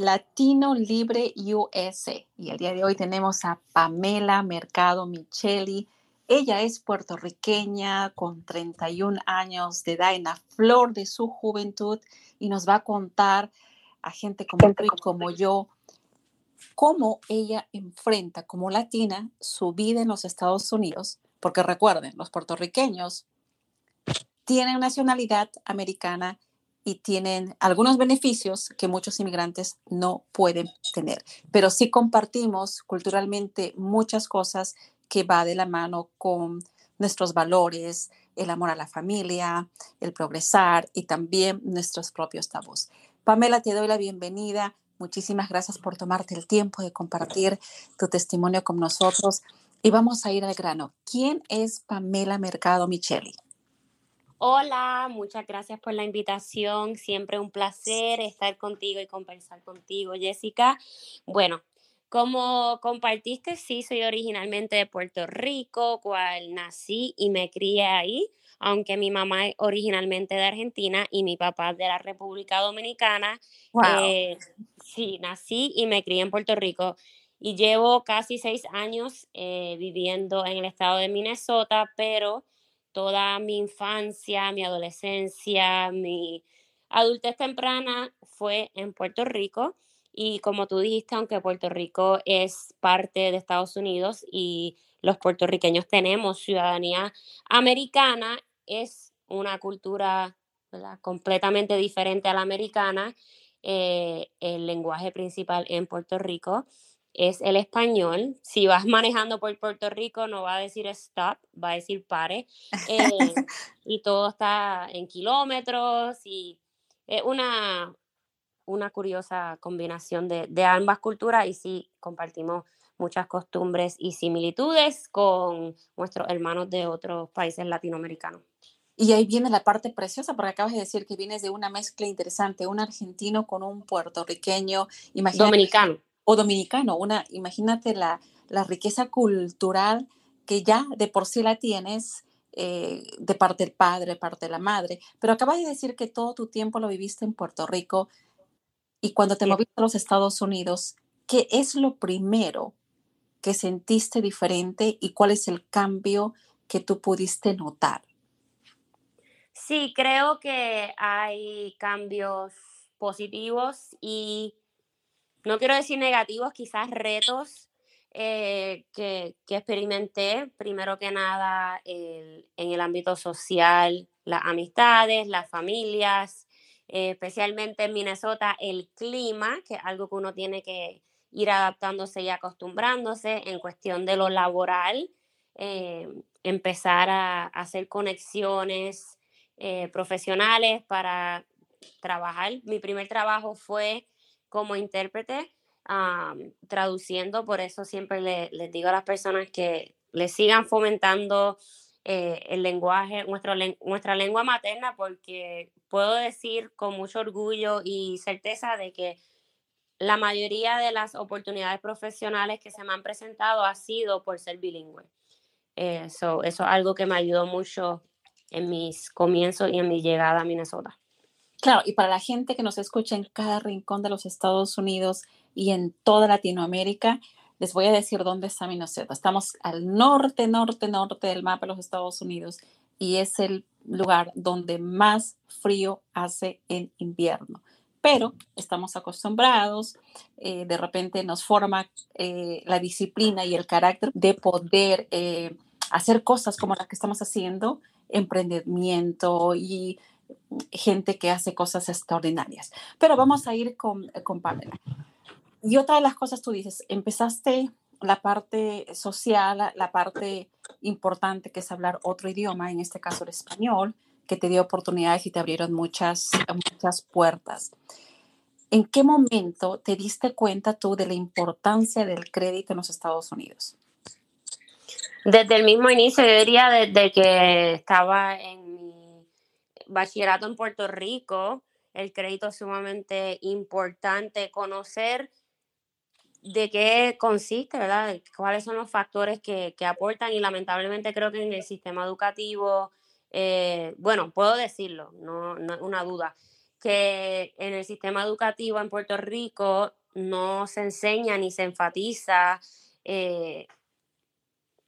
Latino Libre USA. Y el día de hoy tenemos a Pamela Mercado Micheli. Ella es puertorriqueña con 31 años de edad en la flor de su juventud y nos va a contar a gente como tú y como yo cómo ella enfrenta como latina su vida en los Estados Unidos, porque recuerden, los puertorriqueños tienen nacionalidad americana y tienen algunos beneficios que muchos inmigrantes no pueden tener. Pero sí compartimos culturalmente muchas cosas que va de la mano con nuestros valores, el amor a la familia, el progresar y también nuestros propios tabús. Pamela, te doy la bienvenida. Muchísimas gracias por tomarte el tiempo de compartir tu testimonio con nosotros. Y vamos a ir al grano. ¿Quién es Pamela Mercado Micheli? Hola, muchas gracias por la invitación. Siempre un placer estar contigo y conversar contigo, Jessica. Bueno, como compartiste, sí, soy originalmente de Puerto Rico, cual nací y me crié ahí, aunque mi mamá es originalmente de Argentina y mi papá de la República Dominicana. Eh, sí, nací y me crié en Puerto Rico y llevo casi seis años eh, viviendo en el estado de Minnesota, pero toda mi infancia, mi adolescencia, mi adultez temprana fue en Puerto Rico. Y como tú dijiste, aunque Puerto Rico es parte de Estados Unidos y los puertorriqueños tenemos ciudadanía americana, es una cultura completamente diferente a la americana. Eh, el lenguaje principal en Puerto Rico es el español. Si vas manejando por Puerto Rico, no va a decir stop, va a decir pare. Eh, y todo está en kilómetros y es una, una curiosa combinación de, de, ambas culturas y sí compartimos muchas costumbres y similitudes con nuestros hermanos de otros países latinoamericanos. Y ahí viene la parte preciosa, porque acabas de decir que vienes de una mezcla interesante, un argentino con un puertorriqueño, dominicano o dominicano. Una, imagínate la, riqueza cultural que ya de por sí la tienes eh, de parte del padre, de parte de la madre. Pero acabas de decir que todo tu tiempo lo viviste en Puerto Rico y cuando te moviste a los Estados Unidos, ¿qué es lo primero que sentiste diferente y cuál es el cambio que tú pudiste notar? Sí, creo que hay cambios positivos y no quiero decir negativos, quizás retos eh, que, experimenté, primero que nada en el ámbito social, las amistades, las familias, eh, especialmente en Minnesota, el clima, que es algo que uno tiene que ir adaptándose y acostumbrándose en cuestión de lo laboral, eh, empezar a, hacer conexiones profesionales para trabajar. Mi primer trabajo fue como intérprete, traduciendo, por eso siempre les digo a las personas que le sigan fomentando eh, el lenguaje, nuestro, nuestra lengua materna, porque puedo decir con mucho orgullo y certeza de que la mayoría de las oportunidades profesionales que se me han presentado ha sido por ser bilingüe. Eh, eso es algo que me ayudó mucho en mis comienzos y en mi llegada a Minnesota. Claro, y para la gente que nos escucha en cada rincón de los Estados Unidos y en toda Latinoamérica, les voy a decir dónde está Minnesota. Estamos al norte, norte, norte del mapa de los Estados Unidos y es el lugar donde más frío hace en invierno. Pero estamos acostumbrados, eh, de repente nos forma eh, la disciplina y el carácter de poder eh, hacer cosas como las que estamos haciendo, emprendimiento y gente que hace cosas extraordinarias. Pero vamos a ir con, con Pamela. Y otra de las cosas tú dices, empezaste la parte social, la parte importante que es hablar otro idioma, en este caso el español, que te dio oportunidades y te abrieron muchas, muchas puertas. ¿En qué momento te diste cuenta tú de la importancia del crédito en los Estados Unidos? Desde el mismo inicio, yo diría desde que estaba en bachillerato en Puerto Rico, el crédito es sumamente importante, conocer de qué consiste, ¿verdad? Cuáles son los factores que, aportan y lamentablemente creo que en el sistema educativo, eh, bueno, puedo decirlo, no, no es una duda, que en el sistema educativo en Puerto Rico no se enseña ni se enfatiza eh,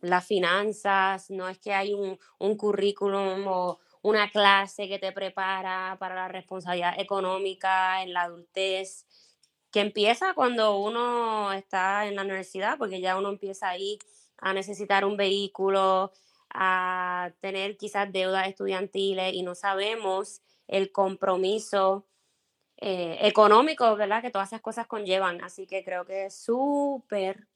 las finanzas, no es que hay un, un currículum o una clase que te prepara para la responsabilidad económica en la adultez, que empieza cuando uno está en la universidad, porque ya uno empieza ahí a necesitar un vehículo, a tener quizás deudas estudiantiles y no sabemos el compromiso eh, económico, ¿verdad? Que todas esas cosas conllevan. Así que creo que es súper,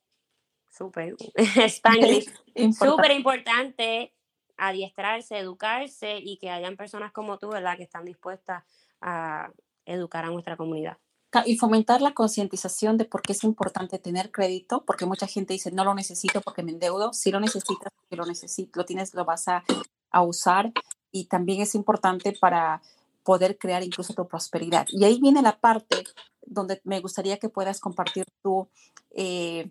súper, súper importante adiestrarse, educarse y que hayan personas como tú, ¿verdad? Que están dispuestas a educar a nuestra comunidad. Y fomentar la concientización de por qué es importante tener crédito, porque mucha gente dice, no lo necesito porque me endeudo. Si lo necesitas, porque lo necesitas, lo tienes, lo vas a, a usar. Y también es importante para poder crear incluso tu prosperidad. Y ahí viene la parte donde me gustaría que puedas compartir tu, eh,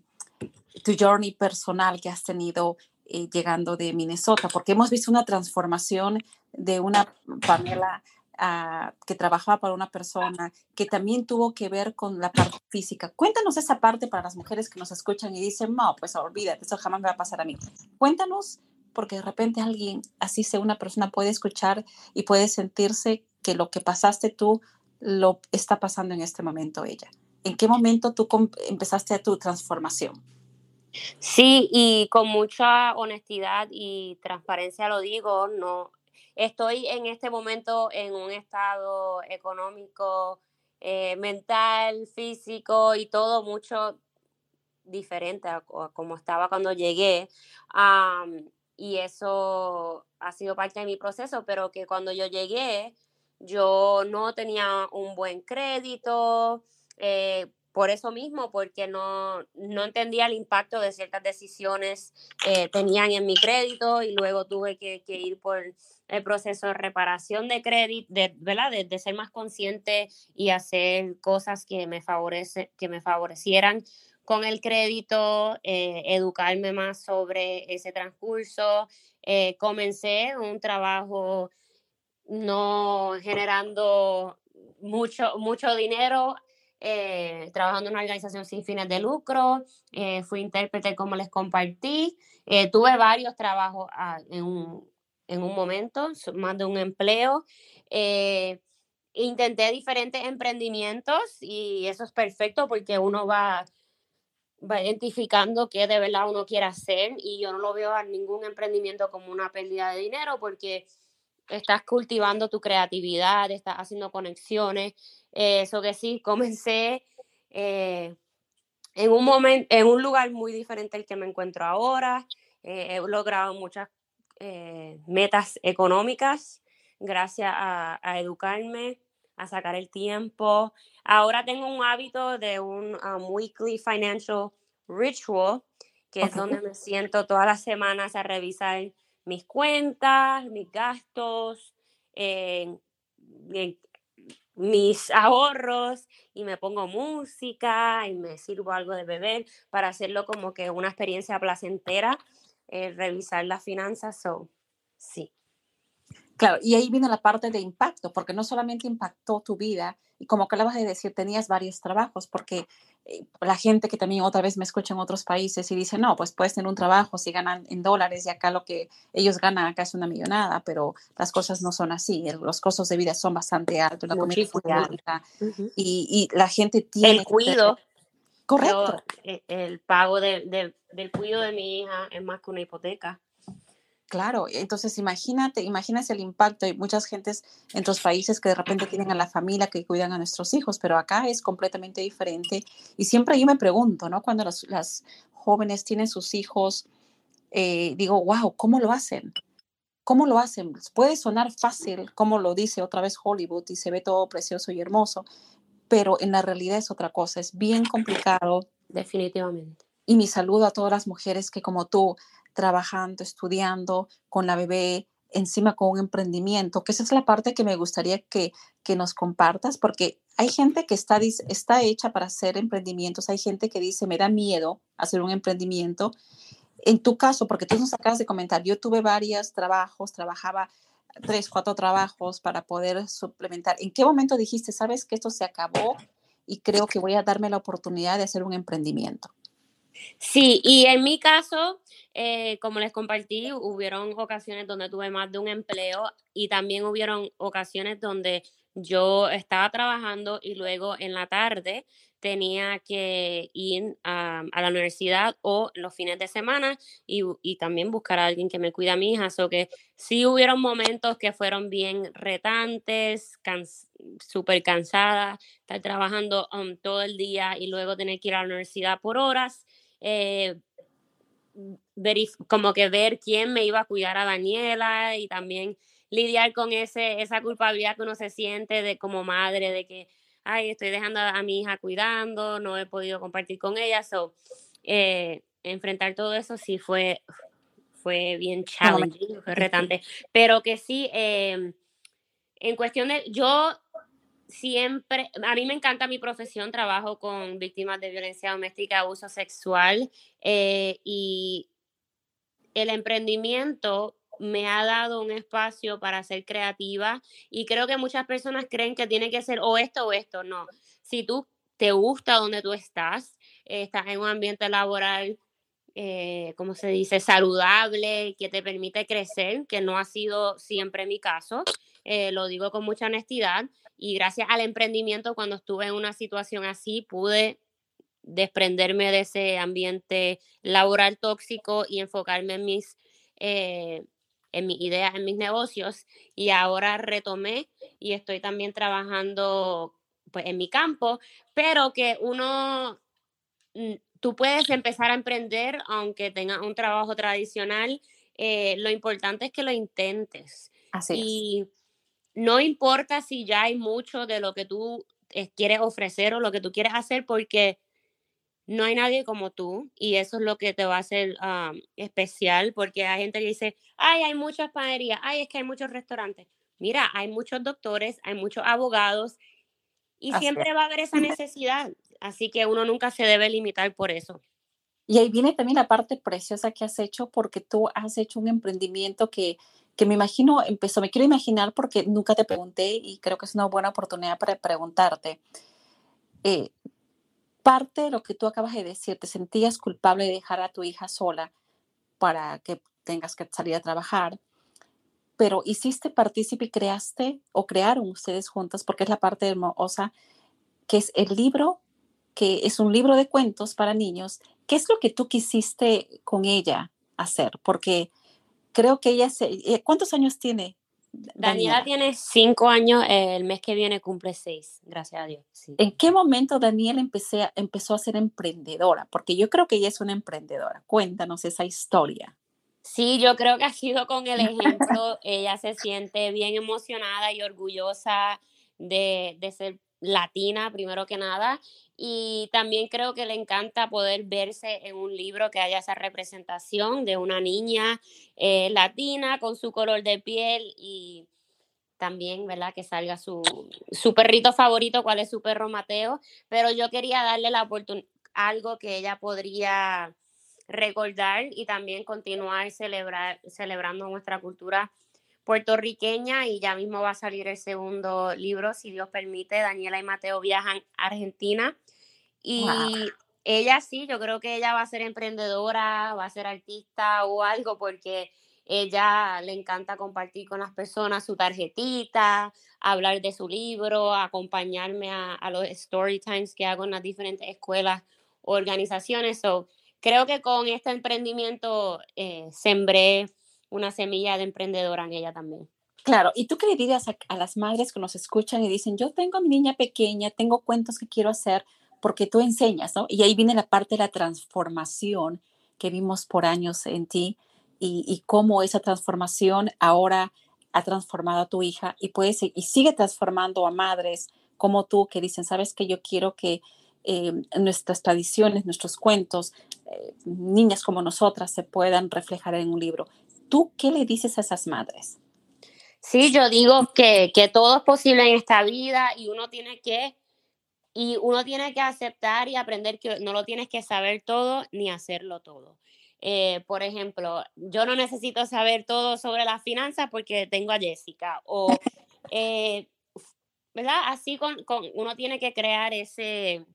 tu journey personal que has tenido eh, llegando de Minnesota, porque hemos visto una transformación de una Pamela ah, que trabajaba para una persona que también tuvo que ver con la parte física. Cuéntanos esa parte para las mujeres que nos escuchan y dicen, no, pues olvídate, eso jamás me va a pasar a mí. Cuéntanos, porque de repente alguien, así sea una persona, puede escuchar y puede sentirse que lo que pasaste tú lo está pasando en este momento ella. ¿En qué momento tú empezaste a tu transformación? Sí, y con mucha honestidad y transparencia lo digo, no estoy en este momento en un estado económico, eh, mental, físico y todo mucho diferente a, como estaba cuando llegué. y eso ha sido parte de mi proceso, pero que cuando yo llegué, yo no tenía un buen crédito, eh, por eso mismo, porque no, no, entendía el impacto de ciertas decisiones que tenían en mi crédito y luego tuve que, ir por el proceso de reparación de crédito, de, ¿verdad? De, ser más consciente y hacer cosas que me, favorece, que me favorecieran con el crédito, eh, educarme más sobre ese transcurso. Eh, comencé un trabajo no generando mucho, mucho dinero, eh, trabajando en una organización sin fines de lucro, eh, fui intérprete como les compartí, eh, tuve varios trabajos ah, en, un, en, un, momento, más de un empleo. intenté diferentes emprendimientos y eso es perfecto porque uno va, va identificando qué de verdad uno quiere hacer y yo no lo veo a ningún emprendimiento como una pérdida de dinero porque estás cultivando tu creatividad, estás haciendo conexiones. Eso que sí, comencé eh, en un momento, en un lugar muy diferente al que me encuentro ahora. Eh, he logrado muchas eh, metas económicas gracias a, educarme, a sacar el tiempo. Ahora tengo un hábito de un um, weekly financial ritual, que es donde me siento todas las semanas a revisar mis cuentas, mis gastos, mis ahorros y me pongo música y me sirvo algo de beber para hacerlo como que una experiencia placentera, eh, revisar las finanzas. So, sí. Claro, y ahí viene la parte de impacto, porque no solamente impactó tu vida, y como acabas de decir, tenías varios trabajos, porque la gente que también otra vez me escucha en otros países y dice, no, pues puedes tener un trabajo si ganan en dólares y acá lo que ellos ganan acá es una millonada, pero las cosas no son así, los costos de vida son bastante altos, la comida es alta, y, la gente tiene... El cuido. Correcto. Eh, el pago del cuido de mi hija es más que una hipoteca. Claro, entonces imagínate, imagínate el impacto. Hay muchas gentes en otros países que de repente tienen a la familia que cuidan a nuestros hijos, pero acá es completamente diferente. Y siempre yo me pregunto, ¿no? Cuando las jóvenes tienen sus hijos, eh, digo, wow, ¿cómo lo hacen? ¿Cómo lo hacen? Puede sonar fácil, como lo dice otra vez Hollywood, y se ve todo precioso y hermoso, pero en la realidad es otra cosa, es bien complicado. Definitivamente. Y mi saludo a todas las mujeres que como tú, trabajando, estudiando con la bebé, encima con un emprendimiento, que esa es la parte que me gustaría que, que nos compartas, porque hay gente que está, está hecha para hacer emprendimientos, hay gente que dice, me da miedo hacer un emprendimiento. En tu caso, porque tú nos acabas de comentar, yo tuve varios trabajos, trabajaba tres, cuatro trabajos para poder suplementar. ¿En qué momento dijiste, sabes que esto se acabó y creo que voy a darme la oportunidad de hacer un emprendimiento? Sí, y en mi caso, eh, como les compartí, hubieron ocasiones donde tuve más de un empleo y también hubieron ocasiones donde yo estaba trabajando y luego en la tarde tenía que ir a, la universidad o los fines de semana y, también buscar a alguien que me cuida a mi hija. So que sí hubieron momentos que fueron bien retantes, súper cansada, estar trabajando um, todo el día y luego tener que ir a la universidad por horas. Eh, como que ver quién me iba a cuidar a Daniela y también lidiar con ese, esa culpabilidad que uno se siente de como madre, de que, ay, estoy dejando a, mi hija cuidando, no he podido compartir con ella. So, eh, enfrentar todo eso sí fue, fue bien challenging, fue retante. Pero que sí, em, en cuestión de, yo siempre, a mí me encanta mi profesión, trabajo con víctimas de violencia doméstica, abuso sexual eh, y el emprendimiento me ha dado un espacio para ser creativa y creo que muchas personas creen que tiene que ser o esto o esto, no. Si tú te gusta donde tú estás, estás en un ambiente laboral, eh, como se dice, saludable, que te permite crecer, que no ha sido siempre mi caso, eh, lo digo con mucha honestidad, y gracias al emprendimiento, cuando estuve en una situación así, pude desprenderme de ese ambiente laboral tóxico y enfocarme en mis eh, en mis ideas, en mis negocios y ahora retomé y estoy también trabajando pues, en mi campo, pero que uno, mm, tú puedes empezar a emprender aunque tengas un trabajo tradicional, eh, lo importante es que lo intentes. Así y no importa si ya hay mucho de lo que tú eh, quieres ofrecer o lo que tú quieres hacer, porque no hay nadie como tú y eso es lo que te va a hacer especial porque hay gente que dice, ay, hay muchas panaderías, ay, es que hay muchos restaurantes. Mira, hay muchos doctores, hay muchos abogados y siempre va a haber esa necesidad, así que uno nunca se debe limitar por eso. Y ahí viene también la parte preciosa que has hecho porque tú has hecho un emprendimiento que, que me imagino empezó, me quiero imaginar porque nunca te pregunté y creo que es una buena oportunidad para preguntarte. Eh, parte de lo que tú acabas de decir, te sentías culpable de dejar a tu hija sola para que tengas que salir a trabajar, pero hiciste partícipe y creaste o crearon ustedes juntas, porque es la parte hermosa, que es el libro, que es un libro de cuentos para niños. ¿Qué es lo que tú quisiste con ella hacer? Porque creo que ella se... Eh, ¿Cuántos años tiene Daniela, tiene cinco años, el mes que viene cumple seis, gracias a Dios. ¿En qué momento Daniela empecé, empezó a ser emprendedora? Porque yo creo que ella es una emprendedora. Cuéntanos esa historia. Sí, yo creo que ha sido con el ejemplo. ella se siente bien emocionada y orgullosa de, de ser latina, primero que nada, y también creo que le encanta poder verse en un libro que haya esa representación de una niña eh, latina con su color de piel y también, ¿verdad? Que salga su, su perrito favorito, cuál es su perro Mateo, pero yo quería darle la oportunidad, algo que ella podría recordar y también continuar celebrar, celebrando nuestra cultura puertorriqueña y ya mismo va a salir el segundo libro, si Dios permite. Daniela y Mateo viajan a Argentina y ella sí, yo creo que ella va a ser emprendedora, va a ser artista o algo porque ella le encanta compartir con las personas su tarjetita, hablar de su libro, acompañarme a, los story times que hago en las diferentes escuelas o organizaciones. So, creo que con este emprendimiento eh, sembré una semilla de emprendedora en ella también. Claro, ¿y tú qué le dirías a, las madres que nos escuchan y dicen, yo tengo a mi niña pequeña, tengo cuentos que quiero hacer porque tú enseñas, ¿no? Y ahí viene la parte de la transformación que vimos por años en ti, y, cómo esa transformación ahora ha transformado a tu hija y, puede, y sigue transformando a madres como tú que dicen, sabes que yo quiero que eh, nuestras tradiciones, nuestros cuentos, eh, niñas como nosotras se puedan reflejar en un libro. ¿Tú qué le dices a esas madres? Sí, yo digo que, que todo es posible en esta vida y uno tiene que y uno tiene que aceptar y aprender que no lo tienes que saber todo ni hacerlo todo. Eh, por ejemplo, yo no necesito saber todo sobre las finanzas porque tengo a Jessica. O, eh, ¿verdad? Así con, uno tiene que crear ese,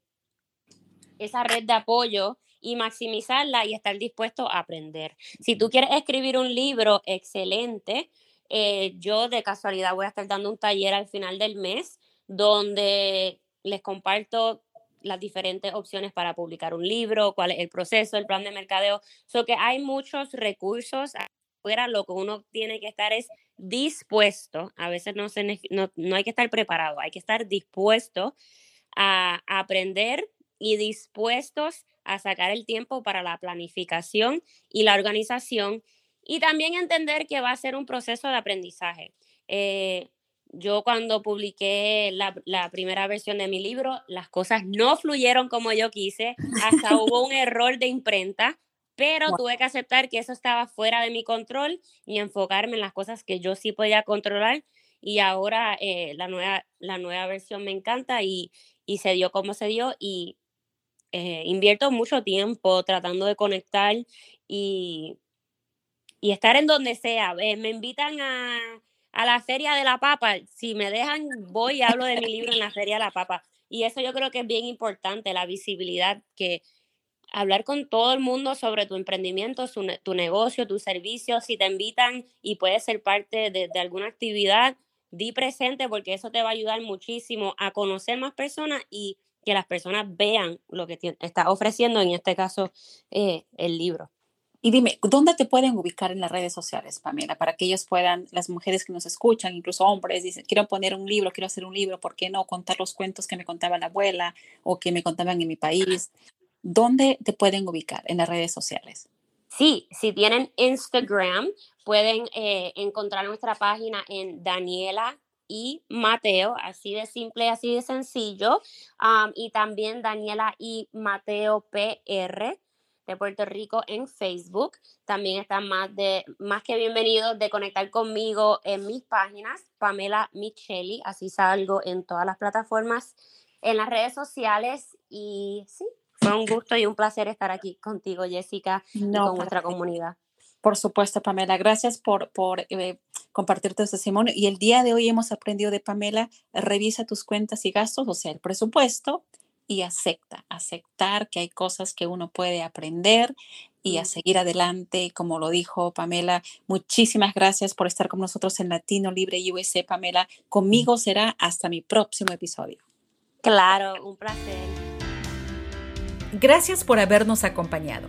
esa red de apoyo y maximizarla y estar dispuesto a aprender. Si tú quieres escribir un libro excelente, eh, yo de casualidad voy a estar dando un taller al final del mes donde les comparto las diferentes opciones para publicar un libro, cuál es el proceso, el plan de mercadeo. So que hay muchos recursos afuera, lo que uno tiene que estar es dispuesto, a veces no, se, no, no hay que estar preparado, hay que estar dispuesto a, a aprender y dispuestos a sacar el tiempo para la planificación y la organización y también entender que va a ser un proceso de aprendizaje. Eh, yo cuando publiqué la, primera versión de mi libro, las cosas no fluyeron como yo quise, hasta hubo un error de imprenta, pero tuve que aceptar que eso estaba fuera de mi control y enfocarme en las cosas que yo sí podía controlar. Y ahora eh, la, nueva, la nueva versión me encanta y, y se dio como se dio y eh, invierto mucho tiempo tratando de conectar y, y estar en donde sea. Eh, me invitan a a la Feria de la Papa. Si me dejan, voy y hablo de mi libro en la Feria de la Papa. Y eso yo creo que es bien importante, la visibilidad, que hablar con todo el mundo sobre tu emprendimiento, tu negocio, tu servicio, si te invitan y puedes ser parte de, alguna actividad, di presente porque eso te va a ayudar muchísimo a conocer más personas y que las personas vean lo que está ofreciendo, en este caso, eh, el libro. Y dime, ¿dónde te pueden ubicar en las redes sociales, Pamela? Para que ellos puedan, las mujeres que nos escuchan, incluso hombres, dicen, quiero poner un libro, quiero hacer un libro, ¿por qué no contar los cuentos que me contaba la abuela o que me contaban en mi país? ¿Dónde te pueden ubicar en las redes sociales? Sí, si tienen Instagram, pueden eh, encontrar nuestra página en Daniela y Mateo, así de simple, así de sencillo. y también Daniela y Mateo PR de Puerto Rico en Facebook. También están más, de, más que bienvenidos de conectar conmigo en mis páginas, Pamela Micheli, así salgo en todas las plataformas, en las redes sociales y sí, fue un gusto y un placer estar aquí contigo, Jessica, y con nuestra comunidad. Por supuesto, Pamela. Gracias por, por eh, compartir tu testimonio. Y el día de hoy hemos aprendido de Pamela, revisa tus cuentas y gastos, o sea, el presupuesto, y acepta, aceptar que hay cosas que uno puede aprender y a seguir adelante, como lo dijo Pamela. Muchísimas gracias por estar con nosotros en Latino Libre USA, Pamela. Conmigo será hasta mi próximo episodio. Claro, un placer. Gracias por habernos acompañado.